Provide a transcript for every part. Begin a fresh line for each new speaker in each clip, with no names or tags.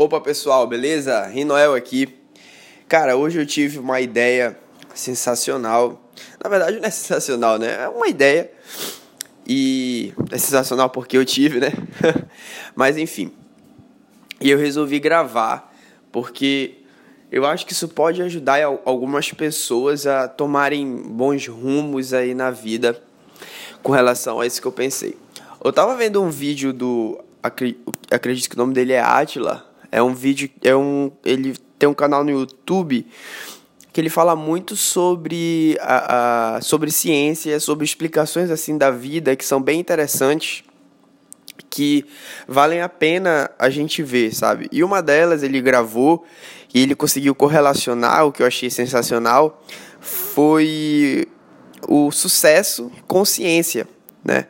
Opa pessoal, beleza? Rinoel aqui. Cara, hoje eu tive uma ideia sensacional. Na verdade não é sensacional, né? É uma ideia. E é sensacional porque eu tive, né? Mas enfim. E eu resolvi gravar porque eu acho que isso pode ajudar algumas pessoas a tomarem bons rumos aí na vida com relação a isso que eu pensei. Eu tava vendo um vídeo do acredito que o nome dele é Atila, é um vídeo, é um, ele tem um canal no YouTube que ele fala muito sobre a, a, sobre ciência, sobre explicações assim da vida que são bem interessantes, que valem a pena a gente ver, sabe? E uma delas ele gravou e ele conseguiu correlacionar o que eu achei sensacional foi o sucesso com ciência, né?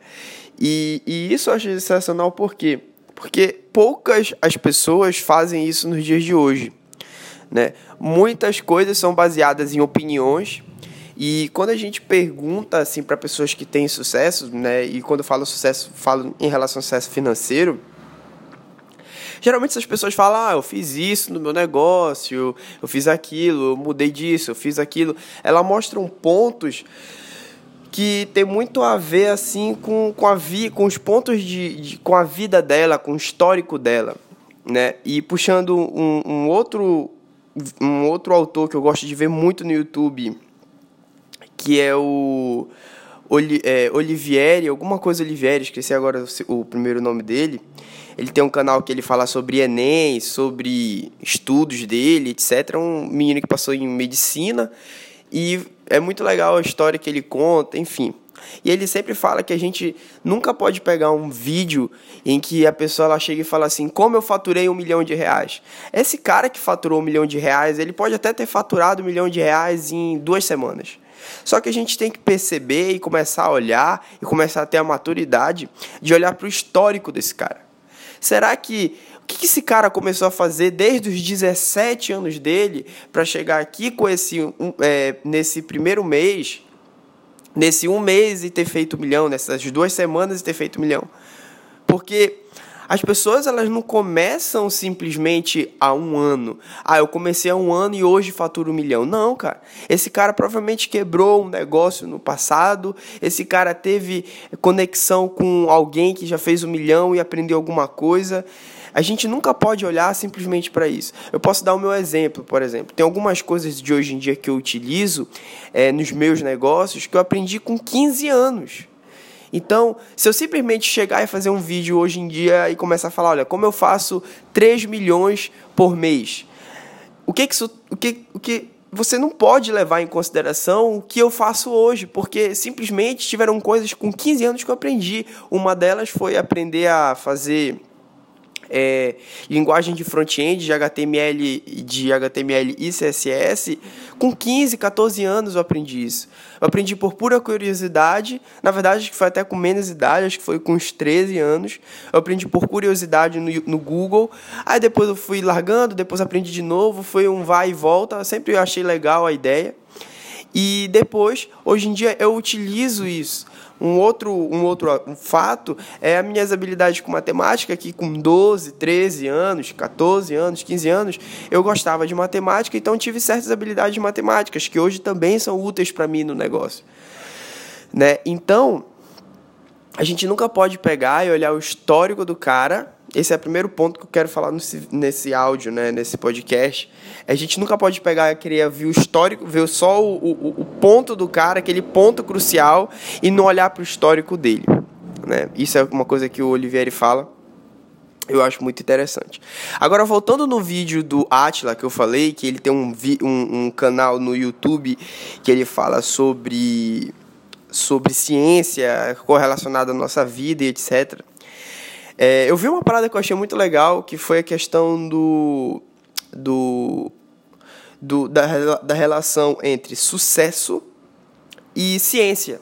E, e isso eu achei sensacional por quê? Porque poucas as pessoas fazem isso nos dias de hoje. Né? Muitas coisas são baseadas em opiniões e quando a gente pergunta assim para pessoas que têm sucesso, né, e quando eu falo sucesso, falo em relação ao sucesso financeiro, geralmente essas pessoas falam: "Ah, eu fiz isso no meu negócio, eu fiz aquilo, eu mudei disso, eu fiz aquilo". Elas mostram pontos que tem muito a ver assim com, com, a vi, com os pontos de, de, com a vida dela, com o histórico dela, né? E puxando um, um, outro um outro autor que eu gosto de ver muito no YouTube, que é o Oli, é, Olivieri, alguma coisa Olivieri, esqueci agora o, o primeiro nome dele. Ele tem um canal que ele fala sobre Enem, sobre estudos dele, etc. É um menino que passou em medicina e é muito legal a história que ele conta, enfim. E ele sempre fala que a gente nunca pode pegar um vídeo em que a pessoa ela chega e fala assim: como eu faturei um milhão de reais. Esse cara que faturou um milhão de reais, ele pode até ter faturado um milhão de reais em duas semanas. Só que a gente tem que perceber e começar a olhar e começar a ter a maturidade de olhar para o histórico desse cara. Será que que, que esse cara começou a fazer desde os 17 anos dele para chegar aqui com esse um, é, nesse primeiro mês, nesse um mês e ter feito um milhão, nessas duas semanas e ter feito um milhão? Porque as pessoas elas não começam simplesmente há um ano. Ah, eu comecei há um ano e hoje faturo um milhão. Não, cara. Esse cara provavelmente quebrou um negócio no passado. Esse cara teve conexão com alguém que já fez um milhão e aprendeu alguma coisa. A gente nunca pode olhar simplesmente para isso. Eu posso dar o meu exemplo, por exemplo. Tem algumas coisas de hoje em dia que eu utilizo é, nos meus negócios que eu aprendi com 15 anos. Então, se eu simplesmente chegar e fazer um vídeo hoje em dia e começar a falar, olha, como eu faço 3 milhões por mês, o que, que isso. O que, o que você não pode levar em consideração o que eu faço hoje, porque simplesmente tiveram coisas com 15 anos que eu aprendi. Uma delas foi aprender a fazer é, linguagem de front-end, de HTML, de HTML e CSS, com 15, 14 anos eu aprendi isso. Eu aprendi por pura curiosidade, na verdade acho que foi até com menos idade, acho que foi com uns 13 anos. Eu aprendi por curiosidade no, no Google, aí depois eu fui largando, depois aprendi de novo, foi um vai e volta, eu sempre achei legal a ideia. E depois, hoje em dia, eu utilizo isso. Um outro, um outro fato é as minhas habilidades com matemática, que com 12, 13 anos, 14 anos, 15 anos, eu gostava de matemática, então tive certas habilidades matemáticas que hoje também são úteis para mim no negócio. Né? Então, a gente nunca pode pegar e olhar o histórico do cara esse é o primeiro ponto que eu quero falar nesse, nesse áudio, né, nesse podcast. A gente nunca pode pegar querer ver o histórico, ver só o, o, o ponto do cara, aquele ponto crucial, e não olhar para o histórico dele. Né? Isso é uma coisa que o Olivieri fala. Eu acho muito interessante. Agora, voltando no vídeo do Atila que eu falei, que ele tem um, um, um canal no YouTube que ele fala sobre, sobre ciência correlacionada à nossa vida e etc. É, eu vi uma parada que eu achei muito legal, que foi a questão do. do, do da, da relação entre sucesso e ciência.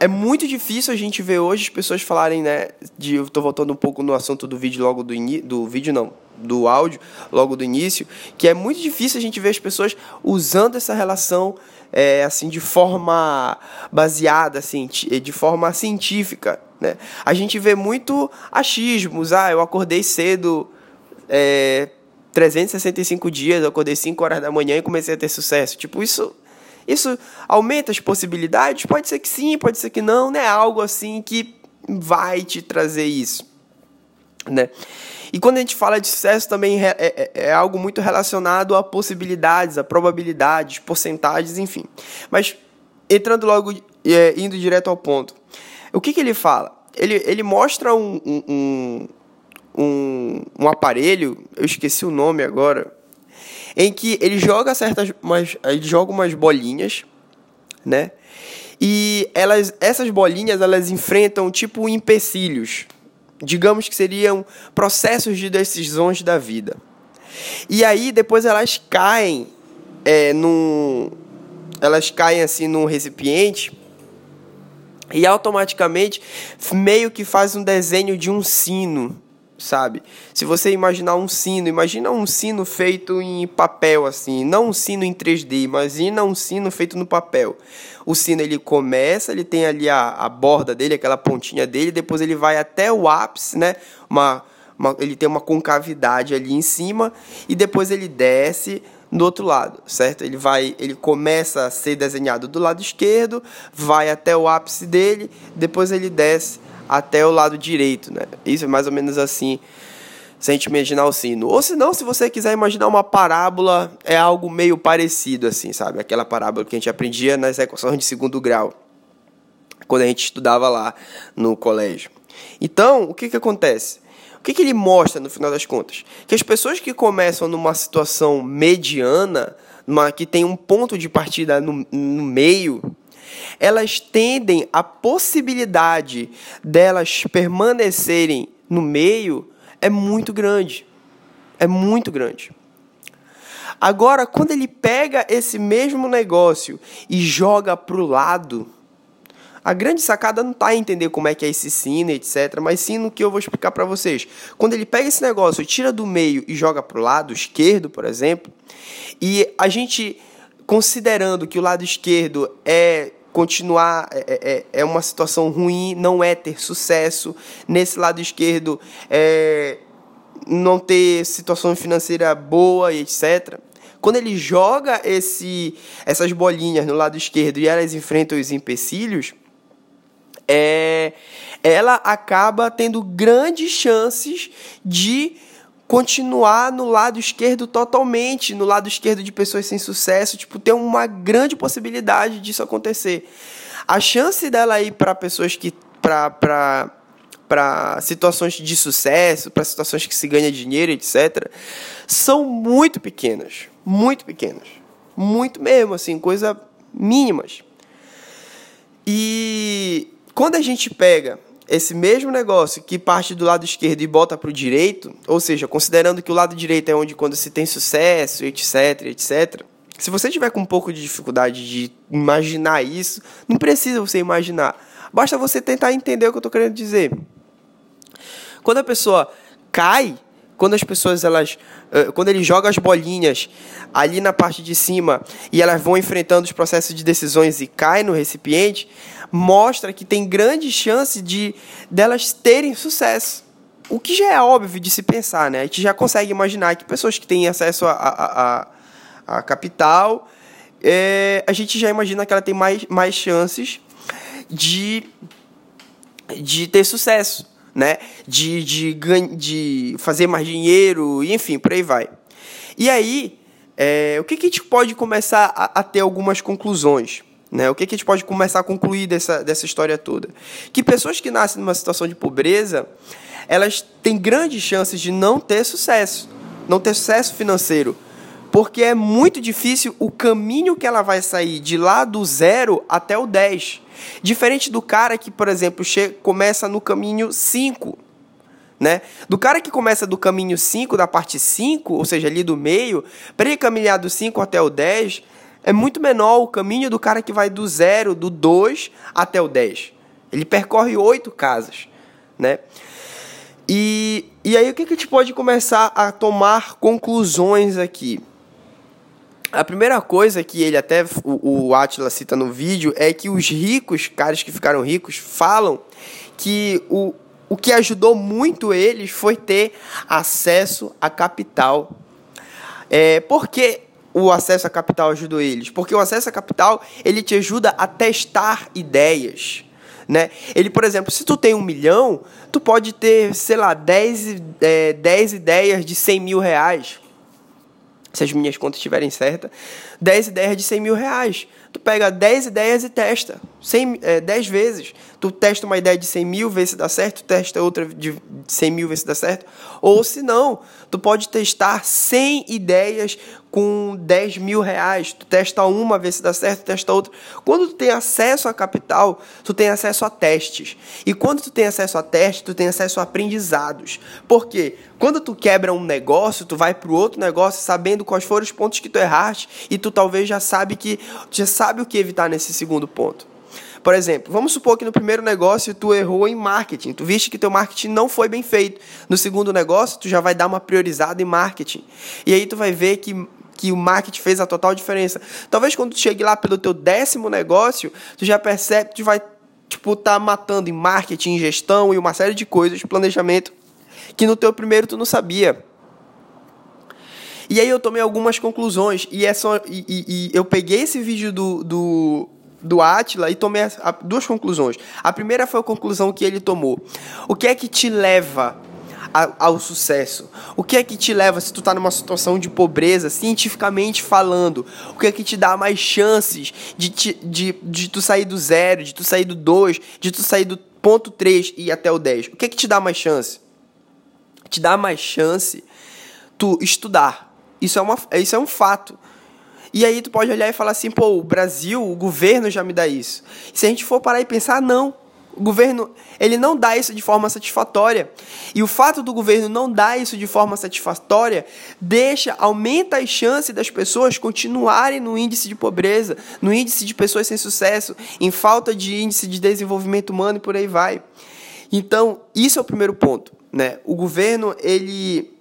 É muito difícil a gente ver hoje as pessoas falarem, né? De, eu tô voltando um pouco no assunto do vídeo logo do início. Do vídeo não, do áudio, logo do início, que é muito difícil a gente ver as pessoas usando essa relação é, assim de forma baseada, assim, de forma científica né? A gente vê muito achismos. Ah, eu acordei cedo é, 365 dias, eu acordei 5 horas da manhã e comecei a ter sucesso. Tipo, isso isso aumenta as possibilidades? Pode ser que sim, pode ser que não, não é algo assim que vai te trazer isso, né? E quando a gente fala de sucesso também é, é, é algo muito relacionado a possibilidades, a probabilidades, porcentagens, enfim. Mas entrando logo, é, indo direto ao ponto, o que, que ele fala? Ele, ele mostra um, um, um, um aparelho, eu esqueci o nome agora, em que ele joga certas, umas, ele joga umas bolinhas, né? E elas, essas bolinhas, elas enfrentam tipo empecilhos, digamos que seriam processos de decisões da vida. E aí depois elas caem é, num, elas caem assim num recipiente e automaticamente meio que faz um desenho de um sino sabe? Se você imaginar um sino, imagina um sino feito em papel assim, não um sino em 3D, imagina um sino feito no papel. O sino ele começa, ele tem ali a, a borda dele, aquela pontinha dele, depois ele vai até o ápice, né? Uma, uma, ele tem uma concavidade ali em cima e depois ele desce do outro lado, certo? Ele vai, ele começa a ser desenhado do lado esquerdo, vai até o ápice dele, depois ele desce até o lado direito, né? Isso é mais ou menos assim, se a gente imaginar o sino. Ou se não, se você quiser imaginar uma parábola, é algo meio parecido assim, sabe? Aquela parábola que a gente aprendia nas equações de segundo grau, quando a gente estudava lá no colégio. Então, o que que acontece? O que, que ele mostra no final das contas? Que as pessoas que começam numa situação mediana, numa, que tem um ponto de partida no, no meio, elas tendem a possibilidade delas permanecerem no meio é muito grande. É muito grande. Agora, quando ele pega esse mesmo negócio e joga para o lado, a grande sacada não está em entender como é que é esse sino, etc. Mas sim no que eu vou explicar para vocês. Quando ele pega esse negócio, tira do meio e joga para o lado esquerdo, por exemplo, e a gente considerando que o lado esquerdo é continuar é, é, é, é, uma situação ruim, não é ter sucesso. Nesse lado esquerdo, é não ter situação financeira boa e etc. Quando ele joga esse, essas bolinhas no lado esquerdo e elas enfrentam os empecilhos, é, ela acaba tendo grandes chances de continuar no lado esquerdo totalmente, no lado esquerdo de pessoas sem sucesso, tipo, tem uma grande possibilidade disso acontecer. A chance dela ir para pessoas que para para situações de sucesso, para situações que se ganha dinheiro, etc, são muito pequenas, muito pequenas. Muito mesmo assim, coisa mínimas. E quando a gente pega esse mesmo negócio que parte do lado esquerdo e bota para o direito, ou seja, considerando que o lado direito é onde quando se tem sucesso, etc, etc. Se você tiver com um pouco de dificuldade de imaginar isso, não precisa você imaginar. Basta você tentar entender o que eu estou querendo dizer. Quando a pessoa cai, quando as pessoas elas quando ele joga as bolinhas ali na parte de cima e elas vão enfrentando os processos de decisões e cai no recipiente, mostra que tem grande chance de delas terem sucesso. O que já é óbvio de se pensar, né? A gente já consegue imaginar que pessoas que têm acesso a, a, a, a capital, é, a gente já imagina que ela tem mais, mais chances de, de ter sucesso, né? De, de, de fazer mais dinheiro, enfim, por aí vai. E aí, é, o que, que a gente pode começar a, a ter algumas conclusões? Né? O que, que a gente pode começar a concluir dessa, dessa história toda? Que pessoas que nascem numa situação de pobreza, elas têm grandes chances de não ter sucesso, não ter sucesso financeiro, porque é muito difícil o caminho que ela vai sair de lá do zero até o 10. Diferente do cara que, por exemplo, começa no caminho 5. Né? Do cara que começa do caminho 5, da parte 5, ou seja, ali do meio, para ele caminhar do 5 até o 10, é muito menor o caminho do cara que vai do zero, do 2 até o 10. Ele percorre oito casas, né? E, e aí o que, que a gente pode começar a tomar conclusões aqui? A primeira coisa que ele até o, o Atila cita no vídeo é que os ricos, caras que ficaram ricos, falam que o, o que ajudou muito eles foi ter acesso a capital É, por que o acesso a capital ajudou eles? Porque o acesso a capital ele te ajuda a testar ideias. Né? Ele, por exemplo, se tu tem um milhão, tu pode ter, sei lá, 10, é, 10 ideias de 100 mil reais. Se as minhas contas estiverem certas, 10 ideias de 100 mil reais tu pega 10 ideias e testa. 100, é, 10 vezes. Tu testa uma ideia de 100 mil, vê se dá certo, testa outra de 100 mil, vê se dá certo. Ou se não, tu pode testar 100 ideias com 10 mil reais. Tu testa uma, vê se dá certo, testa outra. Quando tu tem acesso a capital, tu tem acesso a testes. E quando tu tem acesso a testes, tu tem acesso a aprendizados. Por quê? Quando tu quebra um negócio, tu vai para o outro negócio sabendo quais foram os pontos que tu erraste e tu talvez já sabe que já sabe o que evitar nesse segundo ponto. Por exemplo, vamos supor que no primeiro negócio tu errou em marketing, tu viste que teu marketing não foi bem feito. No segundo negócio, tu já vai dar uma priorizada em marketing. E aí tu vai ver que que o marketing fez a total diferença. Talvez quando tu chegue lá pelo teu décimo negócio, tu já percebe que vai tipo tá matando em marketing, gestão e uma série de coisas, planejamento que no teu primeiro tu não sabia. E aí eu tomei algumas conclusões e, é só, e, e, e eu peguei esse vídeo do, do, do Atila e tomei a, duas conclusões. A primeira foi a conclusão que ele tomou. O que é que te leva ao sucesso? O que é que te leva, se tu está numa situação de pobreza, cientificamente falando, o que é que te dá mais chances de, te, de, de tu sair do zero, de tu sair do dois, de tu sair do ponto 3 e ir até o 10? O que é que te dá mais chance? Te dá mais chance tu estudar isso é, uma, isso é um fato. E aí tu pode olhar e falar assim, pô, o Brasil, o governo já me dá isso. E se a gente for parar e pensar, não. O governo, ele não dá isso de forma satisfatória. E o fato do governo não dar isso de forma satisfatória deixa, aumenta as chances das pessoas continuarem no índice de pobreza, no índice de pessoas sem sucesso, em falta de índice de desenvolvimento humano e por aí vai. Então, isso é o primeiro ponto, né? O governo, ele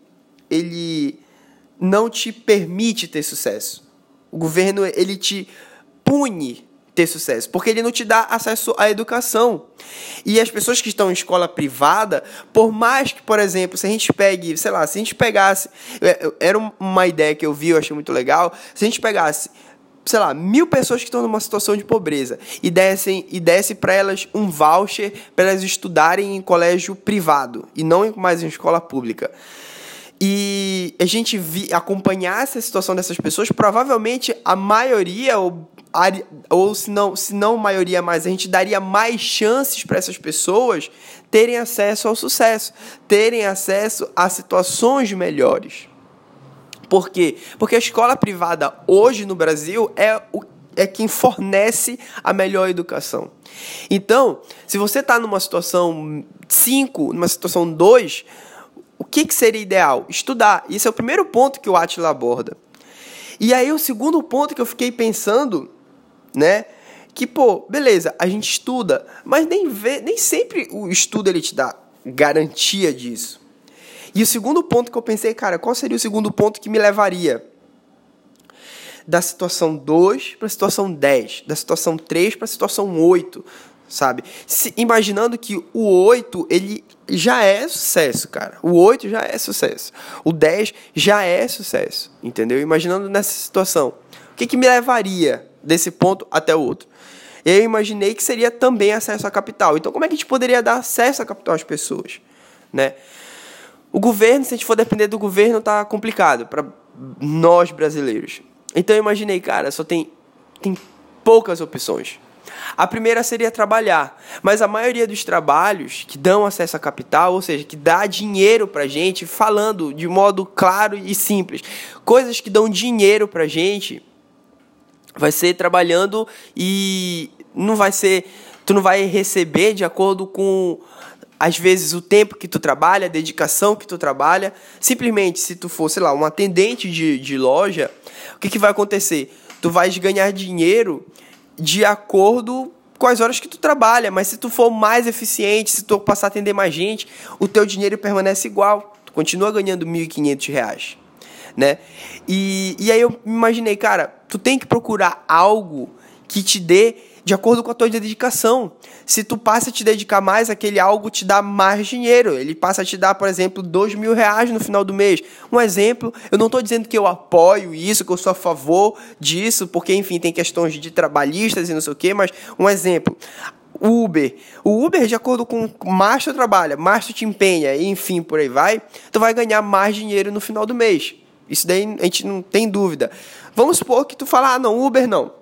ele não te permite ter sucesso. O governo ele te pune ter sucesso, porque ele não te dá acesso à educação. E as pessoas que estão em escola privada, por mais que, por exemplo, se a gente pegue, sei lá, se a gente pegasse, era uma ideia que eu vi, eu achei muito legal, se a gente pegasse sei lá, mil pessoas que estão numa situação de pobreza e dessem e desse para elas um voucher para elas estudarem em colégio privado e não mais em escola pública e a gente vi, acompanhar essa situação dessas pessoas, provavelmente a maioria, ou, ou se, não, se não maioria mais, a gente daria mais chances para essas pessoas terem acesso ao sucesso, terem acesso a situações melhores. Por quê? Porque a escola privada hoje no Brasil é o é quem fornece a melhor educação. Então, se você está numa situação 5, numa situação 2, o que, que seria ideal? Estudar. Isso é o primeiro ponto que o Atila aborda. E aí o segundo ponto que eu fiquei pensando, né? Que, pô, beleza, a gente estuda, mas nem, vê, nem sempre o estudo ele te dá garantia disso. E o segundo ponto que eu pensei, cara, qual seria o segundo ponto que me levaria da situação 2 para a situação 10, da situação 3 para a situação 8, sabe? Se, imaginando que o 8, ele já é sucesso, cara. O 8 já é sucesso. O 10 já é sucesso, entendeu? Imaginando nessa situação, o que, que me levaria desse ponto até o outro? Eu imaginei que seria também acesso a capital. Então, como é que a gente poderia dar acesso a capital às pessoas, né? O governo, se a gente for depender do governo, tá complicado para nós brasileiros. Então, eu imaginei, cara, só tem tem poucas opções. A primeira seria trabalhar, mas a maioria dos trabalhos que dão acesso a capital, ou seja, que dá dinheiro para gente, falando de modo claro e simples, coisas que dão dinheiro para gente, vai ser trabalhando e não vai ser, tu não vai receber de acordo com às vezes o tempo que tu trabalha, a dedicação que tu trabalha. Simplesmente, se tu for, sei lá, um atendente de, de loja, o que, que vai acontecer? Tu vais ganhar dinheiro de acordo com as horas que tu trabalha, mas se tu for mais eficiente, se tu passar a atender mais gente, o teu dinheiro permanece igual. Tu continua ganhando R$ 1.500, né? E, e aí eu imaginei, cara, tu tem que procurar algo que te dê de acordo com a tua dedicação. Se tu passa a te dedicar mais, aquele algo te dá mais dinheiro. Ele passa a te dar, por exemplo, dois mil reais no final do mês. Um exemplo, eu não estou dizendo que eu apoio isso, que eu sou a favor disso, porque, enfim, tem questões de trabalhistas e não sei o quê, mas um exemplo. Uber. O Uber, de acordo com mais tu trabalha, mais tu te empenha, enfim, por aí vai, tu vai ganhar mais dinheiro no final do mês. Isso daí a gente não tem dúvida. Vamos supor que tu fala, ah, não, Uber não.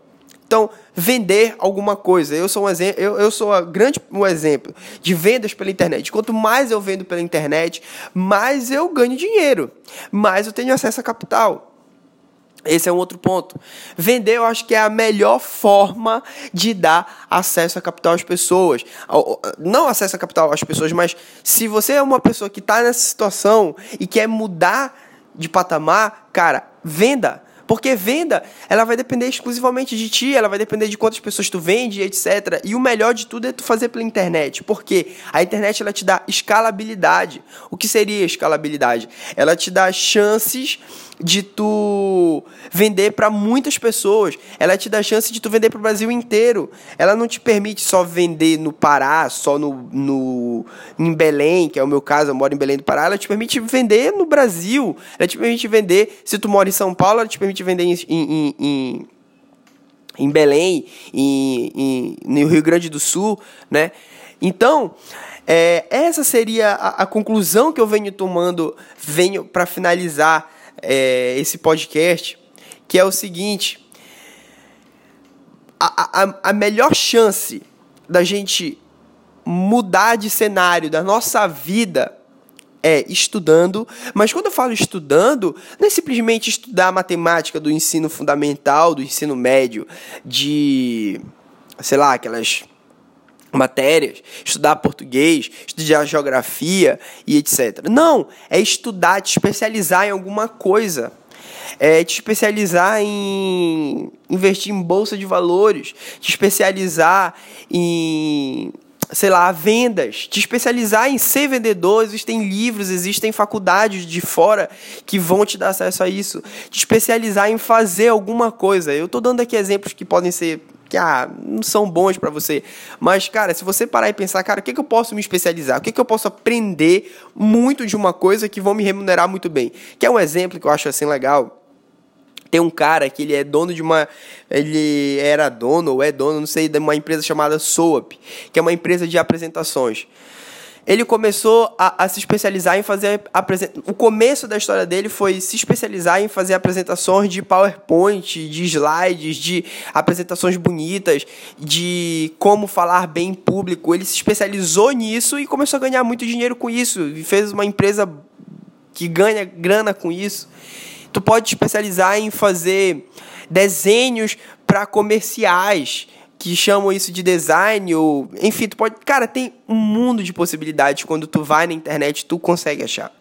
Então, vender alguma coisa. Eu sou um exemplo, eu, eu sou a grande um exemplo de vendas pela internet. Quanto mais eu vendo pela internet, mais eu ganho dinheiro, mais eu tenho acesso a capital. Esse é um outro ponto. Vender, eu acho que é a melhor forma de dar acesso a capital às pessoas. Não acesso a capital às pessoas, mas se você é uma pessoa que está nessa situação e quer mudar de patamar, cara, venda. Porque venda, ela vai depender exclusivamente de ti, ela vai depender de quantas pessoas tu vende, etc. E o melhor de tudo é tu fazer pela internet. Porque a internet ela te dá escalabilidade. O que seria escalabilidade? Ela te dá chances de tu vender para muitas pessoas. Ela te dá chance de tu vender para o Brasil inteiro. Ela não te permite só vender no Pará, só no, no em Belém, que é o meu caso, eu moro em Belém do Pará. Ela te permite vender no Brasil. Ela te permite vender, se tu mora em São Paulo, ela te permite vender em, em, em em Belém, em, em, no Rio Grande do Sul, né? Então, é, essa seria a, a, conclusão que eu venho tomando, venho para finalizar é, esse podcast, que é o seguinte: a, a, a melhor chance da gente mudar de cenário da nossa vida é estudando, mas quando eu falo estudando, não é simplesmente estudar matemática do ensino fundamental, do ensino médio, de sei lá, aquelas matérias, estudar português, estudar geografia e etc. Não, é estudar, te especializar em alguma coisa. É te especializar em investir em bolsa de valores, te especializar em sei lá, vendas, te especializar em ser vendedor, existem livros, existem faculdades de fora que vão te dar acesso a isso, te especializar em fazer alguma coisa. Eu estou dando aqui exemplos que podem ser que ah, não são bons para você. Mas, cara, se você parar e pensar, cara, o que, que eu posso me especializar? O que, que eu posso aprender muito de uma coisa que vão me remunerar muito bem? Que é um exemplo que eu acho assim legal. Tem um cara que ele é dono de uma. Ele era dono ou é dono, não sei, de uma empresa chamada Soap, que é uma empresa de apresentações ele começou a, a se especializar em fazer o começo da história dele foi se especializar em fazer apresentações de PowerPoint, de slides, de apresentações bonitas, de como falar bem em público. Ele se especializou nisso e começou a ganhar muito dinheiro com isso e fez uma empresa que ganha grana com isso. Tu pode te especializar em fazer desenhos para comerciais que chamam isso de design ou enfim, tu pode, cara, tem um mundo de possibilidades quando tu vai na internet, tu consegue achar.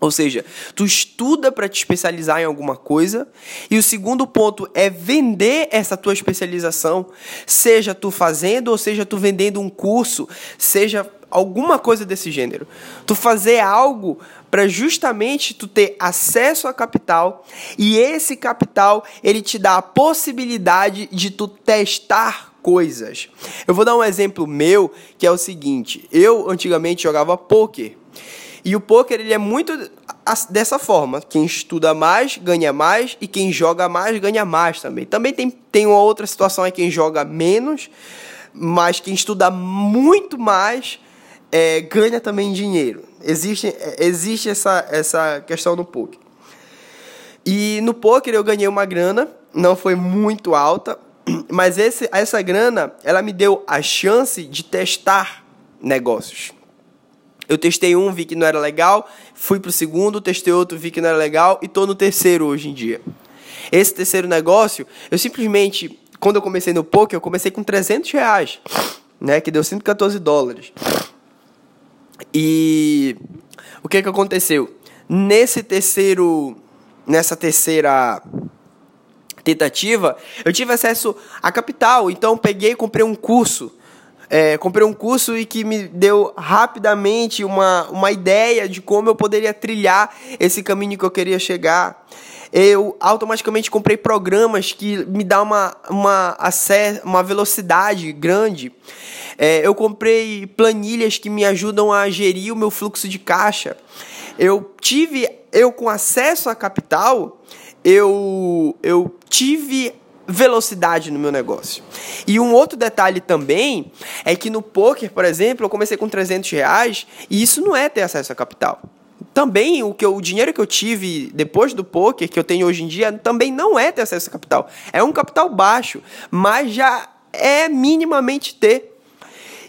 Ou seja, tu estuda para te especializar em alguma coisa, e o segundo ponto é vender essa tua especialização, seja tu fazendo ou seja tu vendendo um curso, seja alguma coisa desse gênero. Tu fazer algo para justamente tu ter acesso a capital e esse capital ele te dá a possibilidade de tu testar coisas. Eu vou dar um exemplo meu, que é o seguinte: eu antigamente jogava poker. E o poker ele é muito dessa forma. Quem estuda mais ganha mais e quem joga mais ganha mais também. Também tem, tem uma outra situação é quem joga menos, mas quem estuda muito mais é, ganha também dinheiro. Existe, existe essa, essa questão no poker. E no poker eu ganhei uma grana, não foi muito alta, mas esse, essa grana ela me deu a chance de testar negócios. Eu testei um, vi que não era legal, fui pro segundo, testei outro, vi que não era legal e tô no terceiro hoje em dia. Esse terceiro negócio, eu simplesmente, quando eu comecei no poker, eu comecei com 300 reais, né, que deu 114 dólares. E o que que aconteceu? Nesse terceiro, nessa terceira tentativa, eu tive acesso a capital, então peguei e comprei um curso é, comprei um curso e que me deu rapidamente uma, uma ideia de como eu poderia trilhar esse caminho que eu queria chegar. Eu automaticamente comprei programas que me dão uma, uma, uma velocidade grande. É, eu comprei planilhas que me ajudam a gerir o meu fluxo de caixa. Eu tive, eu com acesso a capital, eu, eu tive velocidade no meu negócio. E um outro detalhe também é que no poker, por exemplo, eu comecei com 300 reais e isso não é ter acesso a capital. Também o que eu, o dinheiro que eu tive depois do poker que eu tenho hoje em dia também não é ter acesso a capital. É um capital baixo, mas já é minimamente ter.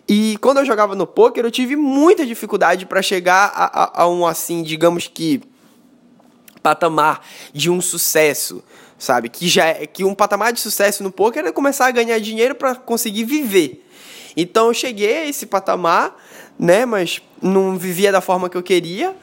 E quando eu jogava no poker, eu tive muita dificuldade para chegar a, a, a um assim, digamos que patamar de um sucesso sabe? Que já é, que um patamar de sucesso no poker é começar a ganhar dinheiro para conseguir viver. Então eu cheguei a esse patamar, né, mas não vivia da forma que eu queria,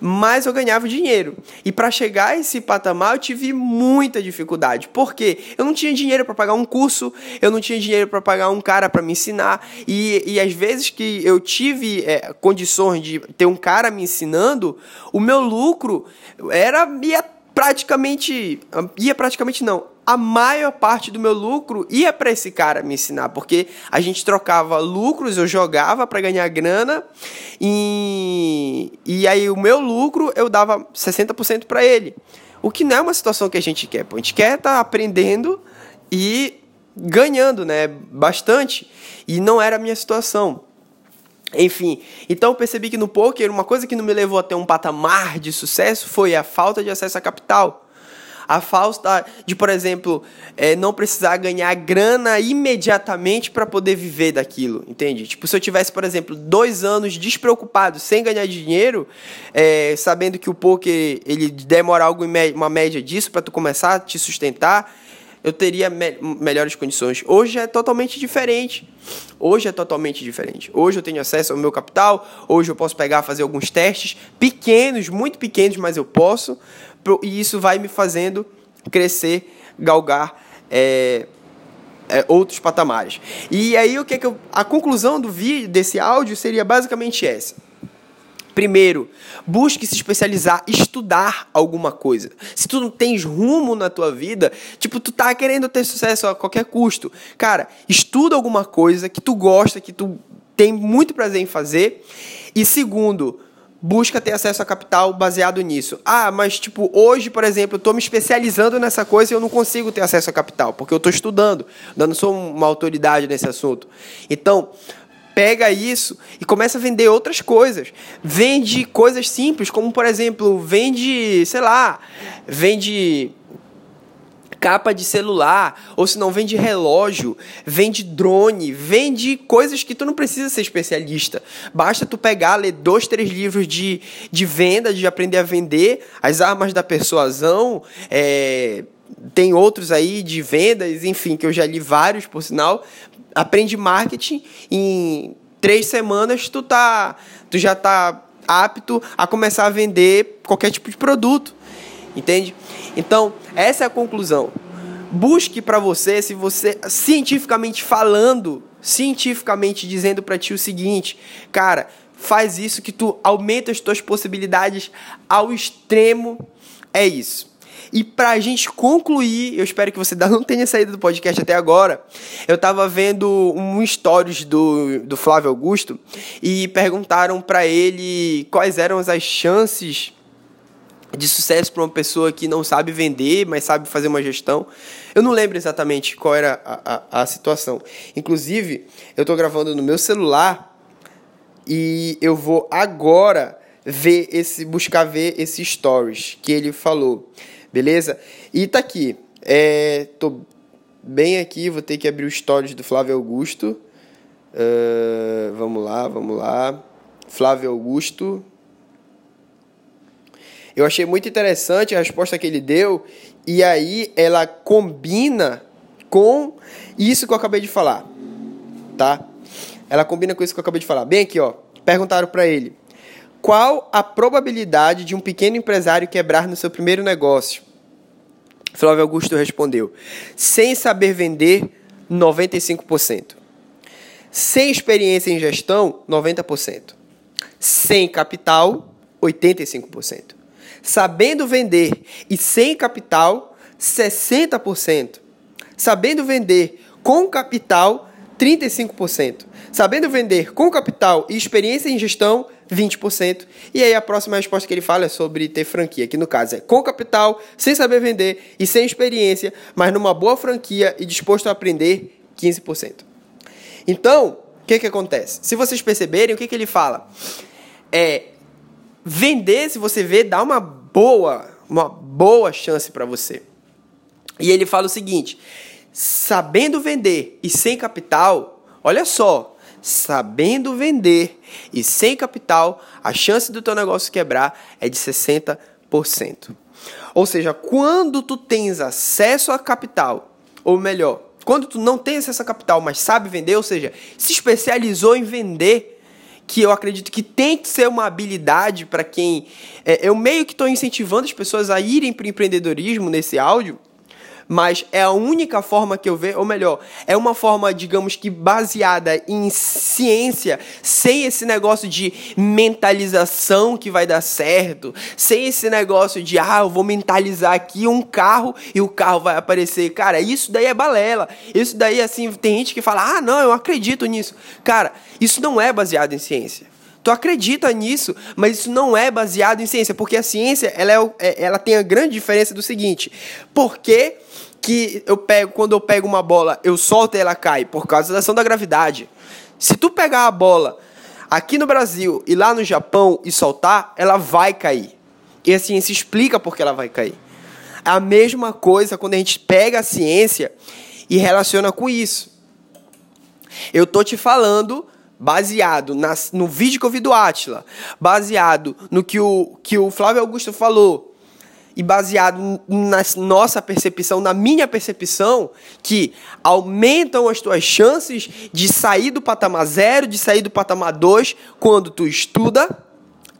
mas eu ganhava dinheiro. E para chegar a esse patamar eu tive muita dificuldade. porque Eu não tinha dinheiro para pagar um curso, eu não tinha dinheiro para pagar um cara para me ensinar. E, e às vezes que eu tive é, condições de ter um cara me ensinando, o meu lucro era ia praticamente ia praticamente não. A maior parte do meu lucro ia para esse cara me ensinar, porque a gente trocava lucros, eu jogava para ganhar grana e e aí o meu lucro eu dava 60% para ele. O que não é uma situação que a gente quer. Pô. A gente quer estar tá aprendendo e ganhando, né, bastante. E não era a minha situação. Enfim, então eu percebi que no poker uma coisa que não me levou a ter um patamar de sucesso foi a falta de acesso a capital. A falta de, por exemplo, é, não precisar ganhar grana imediatamente para poder viver daquilo, entende? Tipo, se eu tivesse, por exemplo, dois anos despreocupado, sem ganhar dinheiro, é, sabendo que o poker ele demora algo uma média disso para tu começar a te sustentar, eu teria me melhores condições. Hoje é totalmente diferente. Hoje é totalmente diferente. Hoje eu tenho acesso ao meu capital, hoje eu posso pegar, fazer alguns testes pequenos, muito pequenos, mas eu posso, e isso vai me fazendo crescer, galgar é, é, outros patamares. E aí o que, é que eu, a conclusão do vídeo desse áudio seria basicamente essa. Primeiro, busque se especializar, estudar alguma coisa. Se tu não tens rumo na tua vida, tipo, tu tá querendo ter sucesso a qualquer custo. Cara, estuda alguma coisa que tu gosta, que tu tem muito prazer em fazer. E segundo, busca ter acesso a capital baseado nisso. Ah, mas tipo, hoje, por exemplo, eu estou me especializando nessa coisa e eu não consigo ter acesso a capital, porque eu estou estudando, eu não sou uma autoridade nesse assunto. Então, pega isso e começa a vender outras coisas. Vende coisas simples, como por exemplo, vende, sei lá, vende capa de celular, ou se não vende relógio, vende drone, vende coisas que tu não precisa ser especialista. Basta tu pegar, ler dois, três livros de, de venda, de aprender a vender, as armas da persuasão, é, tem outros aí de vendas, enfim, que eu já li vários, por sinal, aprende marketing em três semanas tu tá tu já tá apto a começar a vender qualquer tipo de produto entende? Então essa é a conclusão. Busque para você se você cientificamente falando cientificamente dizendo para ti o seguinte cara faz isso que tu aumenta as tuas possibilidades ao extremo. É isso. E pra gente concluir, eu espero que você não tenha saído do podcast até agora. Eu tava vendo um stories do, do Flávio Augusto e perguntaram para ele quais eram as chances de sucesso para uma pessoa que não sabe vender, mas sabe fazer uma gestão. Eu não lembro exatamente qual era a, a, a situação. Inclusive, eu estou gravando no meu celular e eu vou agora ver esse buscar ver esse stories que ele falou. Beleza? E tá aqui. É, tô bem aqui, vou ter que abrir o stories do Flávio Augusto. Uh, vamos lá, vamos lá. Flávio Augusto. Eu achei muito interessante a resposta que ele deu. E aí ela combina com isso que eu acabei de falar. Tá? Ela combina com isso que eu acabei de falar. Bem aqui, ó. Perguntaram para ele: qual a probabilidade de um pequeno empresário quebrar no seu primeiro negócio? Flávio Augusto respondeu: sem saber vender, 95%. Sem experiência em gestão, 90%. Sem capital, 85%. Sabendo vender e sem capital, 60%. Sabendo vender com capital, 35%. Sabendo vender com capital e experiência em gestão, 20%. E aí a próxima resposta que ele fala é sobre ter franquia, que no caso é com capital, sem saber vender e sem experiência, mas numa boa franquia e disposto a aprender, 15%. Então, o que, que acontece? Se vocês perceberem, o que, que ele fala? É vender, se você vê, dá uma boa, uma boa chance para você. E ele fala o seguinte: sabendo vender e sem capital, olha só, sabendo vender e sem capital, a chance do teu negócio quebrar é de 60%. Ou seja, quando tu tens acesso a capital, ou melhor, quando tu não tem acesso a capital, mas sabe vender, ou seja, se especializou em vender, que eu acredito que tem que ser uma habilidade para quem. É, eu meio que estou incentivando as pessoas a irem para o empreendedorismo nesse áudio mas é a única forma que eu vejo, ou melhor, é uma forma, digamos que baseada em ciência, sem esse negócio de mentalização que vai dar certo, sem esse negócio de, ah, eu vou mentalizar aqui um carro e o carro vai aparecer. Cara, isso daí é balela. Isso daí, assim, tem gente que fala, ah, não, eu acredito nisso. Cara, isso não é baseado em ciência. Tu acredita nisso, mas isso não é baseado em ciência, porque a ciência ela, é, é ela tem a grande diferença do seguinte: porque que eu pego, quando eu pego uma bola, eu solto e ela cai? Por causa da ação da gravidade. Se tu pegar a bola aqui no Brasil e lá no Japão e soltar, ela vai cair. E a ciência explica por que ela vai cair. A mesma coisa quando a gente pega a ciência e relaciona com isso. Eu tô te falando baseado no vídeo que eu vi do Atila, baseado no que o, que o Flávio Augusto falou, e baseado na nossa percepção, na minha percepção, que aumentam as tuas chances de sair do patamar zero, de sair do patamar dois, quando tu estuda,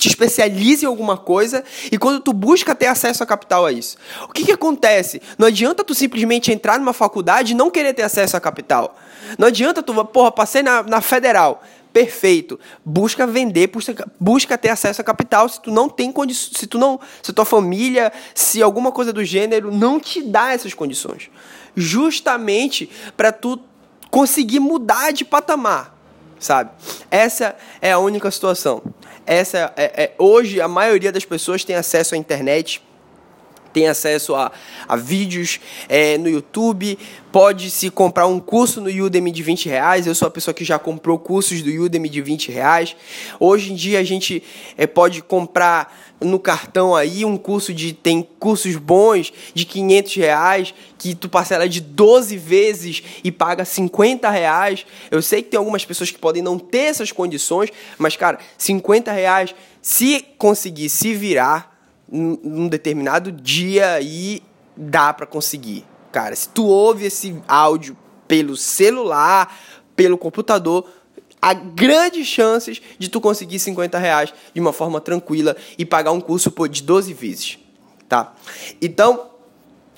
te especializa em alguma coisa e quando tu busca ter acesso a capital a isso. O que, que acontece? Não adianta tu simplesmente entrar numa faculdade e não querer ter acesso a capital. Não adianta tu, porra, passei na, na federal. Perfeito. Busca vender, busca, busca ter acesso a capital se tu não tem condições, se tu não, se tua família, se alguma coisa do gênero não te dá essas condições. Justamente para tu conseguir mudar de patamar, sabe? Essa é a única situação. Essa é, é hoje a maioria das pessoas tem acesso à internet tem acesso a, a vídeos é, no YouTube, pode se comprar um curso no Udemy de 20 reais. Eu sou a pessoa que já comprou cursos do Udemy de 20 reais. Hoje em dia a gente é, pode comprar no cartão aí um curso de tem cursos bons de 500 reais que tu parcela de 12 vezes e paga 50 reais. Eu sei que tem algumas pessoas que podem não ter essas condições, mas cara, 50 reais se conseguir se virar num determinado dia aí dá para conseguir. Cara, se tu ouve esse áudio pelo celular, pelo computador, há grandes chances de tu conseguir 50 reais de uma forma tranquila e pagar um curso pô, de 12 vezes, tá? Então,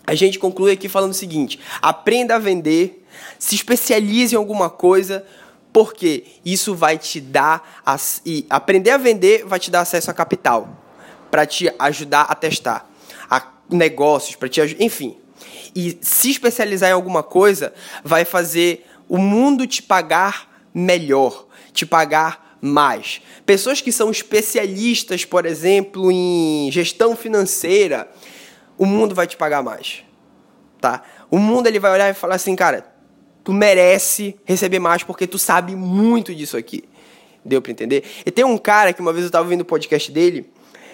a gente conclui aqui falando o seguinte: aprenda a vender, se especialize em alguma coisa, porque isso vai te dar. As, e aprender a vender vai te dar acesso a capital para te ajudar a testar, a negócios, para te enfim. E se especializar em alguma coisa vai fazer o mundo te pagar melhor, te pagar mais. Pessoas que são especialistas, por exemplo, em gestão financeira, o mundo vai te pagar mais, tá? O mundo ele vai olhar e falar assim, cara, tu merece receber mais porque tu sabe muito disso aqui. Deu para entender? E tem um cara que uma vez eu estava ouvindo o podcast dele,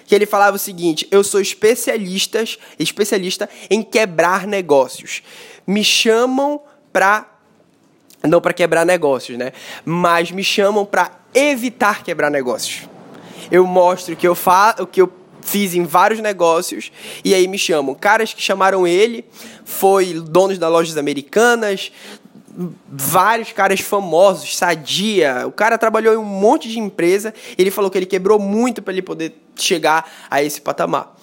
que ele falava o seguinte: eu sou especialista, especialista em quebrar negócios. Me chamam para não para quebrar negócios, né? Mas me chamam para evitar quebrar negócios. Eu mostro que eu faço, que eu fiz em vários negócios e aí me chamam. Caras que chamaram ele foi donos das lojas americanas, vários caras famosos, Sadia. O cara trabalhou em um monte de empresa. Ele falou que ele quebrou muito para ele poder chegar a esse patamar.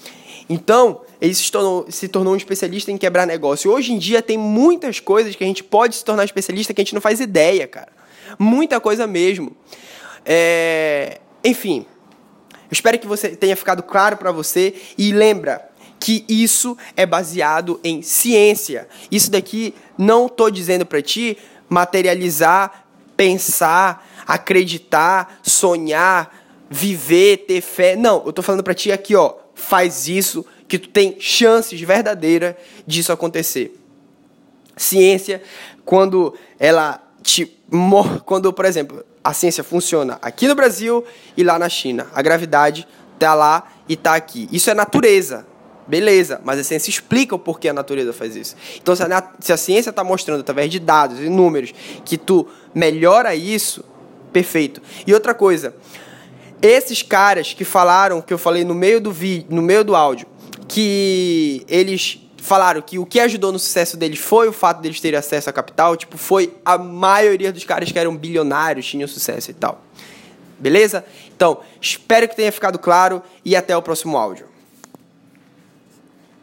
Então, ele se tornou, se tornou um especialista em quebrar negócio. Hoje em dia tem muitas coisas que a gente pode se tornar especialista que a gente não faz ideia, cara. muita coisa mesmo. É... Enfim, espero que você tenha ficado claro para você e lembra que isso é baseado em ciência. Isso daqui não tô dizendo para ti materializar, pensar, acreditar, sonhar, viver, ter fé. Não, eu tô falando para ti aqui, ó, faz isso que tu tem chances verdadeiras disso acontecer. Ciência, quando ela te quando, por exemplo, a ciência funciona aqui no Brasil e lá na China. A gravidade tá lá e tá aqui. Isso é natureza. Beleza, mas a ciência explica o porquê a natureza faz isso. Então, se a, se a ciência está mostrando através de dados e números que tu melhora isso, perfeito. E outra coisa, esses caras que falaram, que eu falei no meio do vídeo, no meio do áudio, que eles falaram que o que ajudou no sucesso deles foi o fato deles terem acesso à capital, tipo, foi a maioria dos caras que eram bilionários, tinham sucesso e tal. Beleza? Então, espero que tenha ficado claro e até o próximo áudio.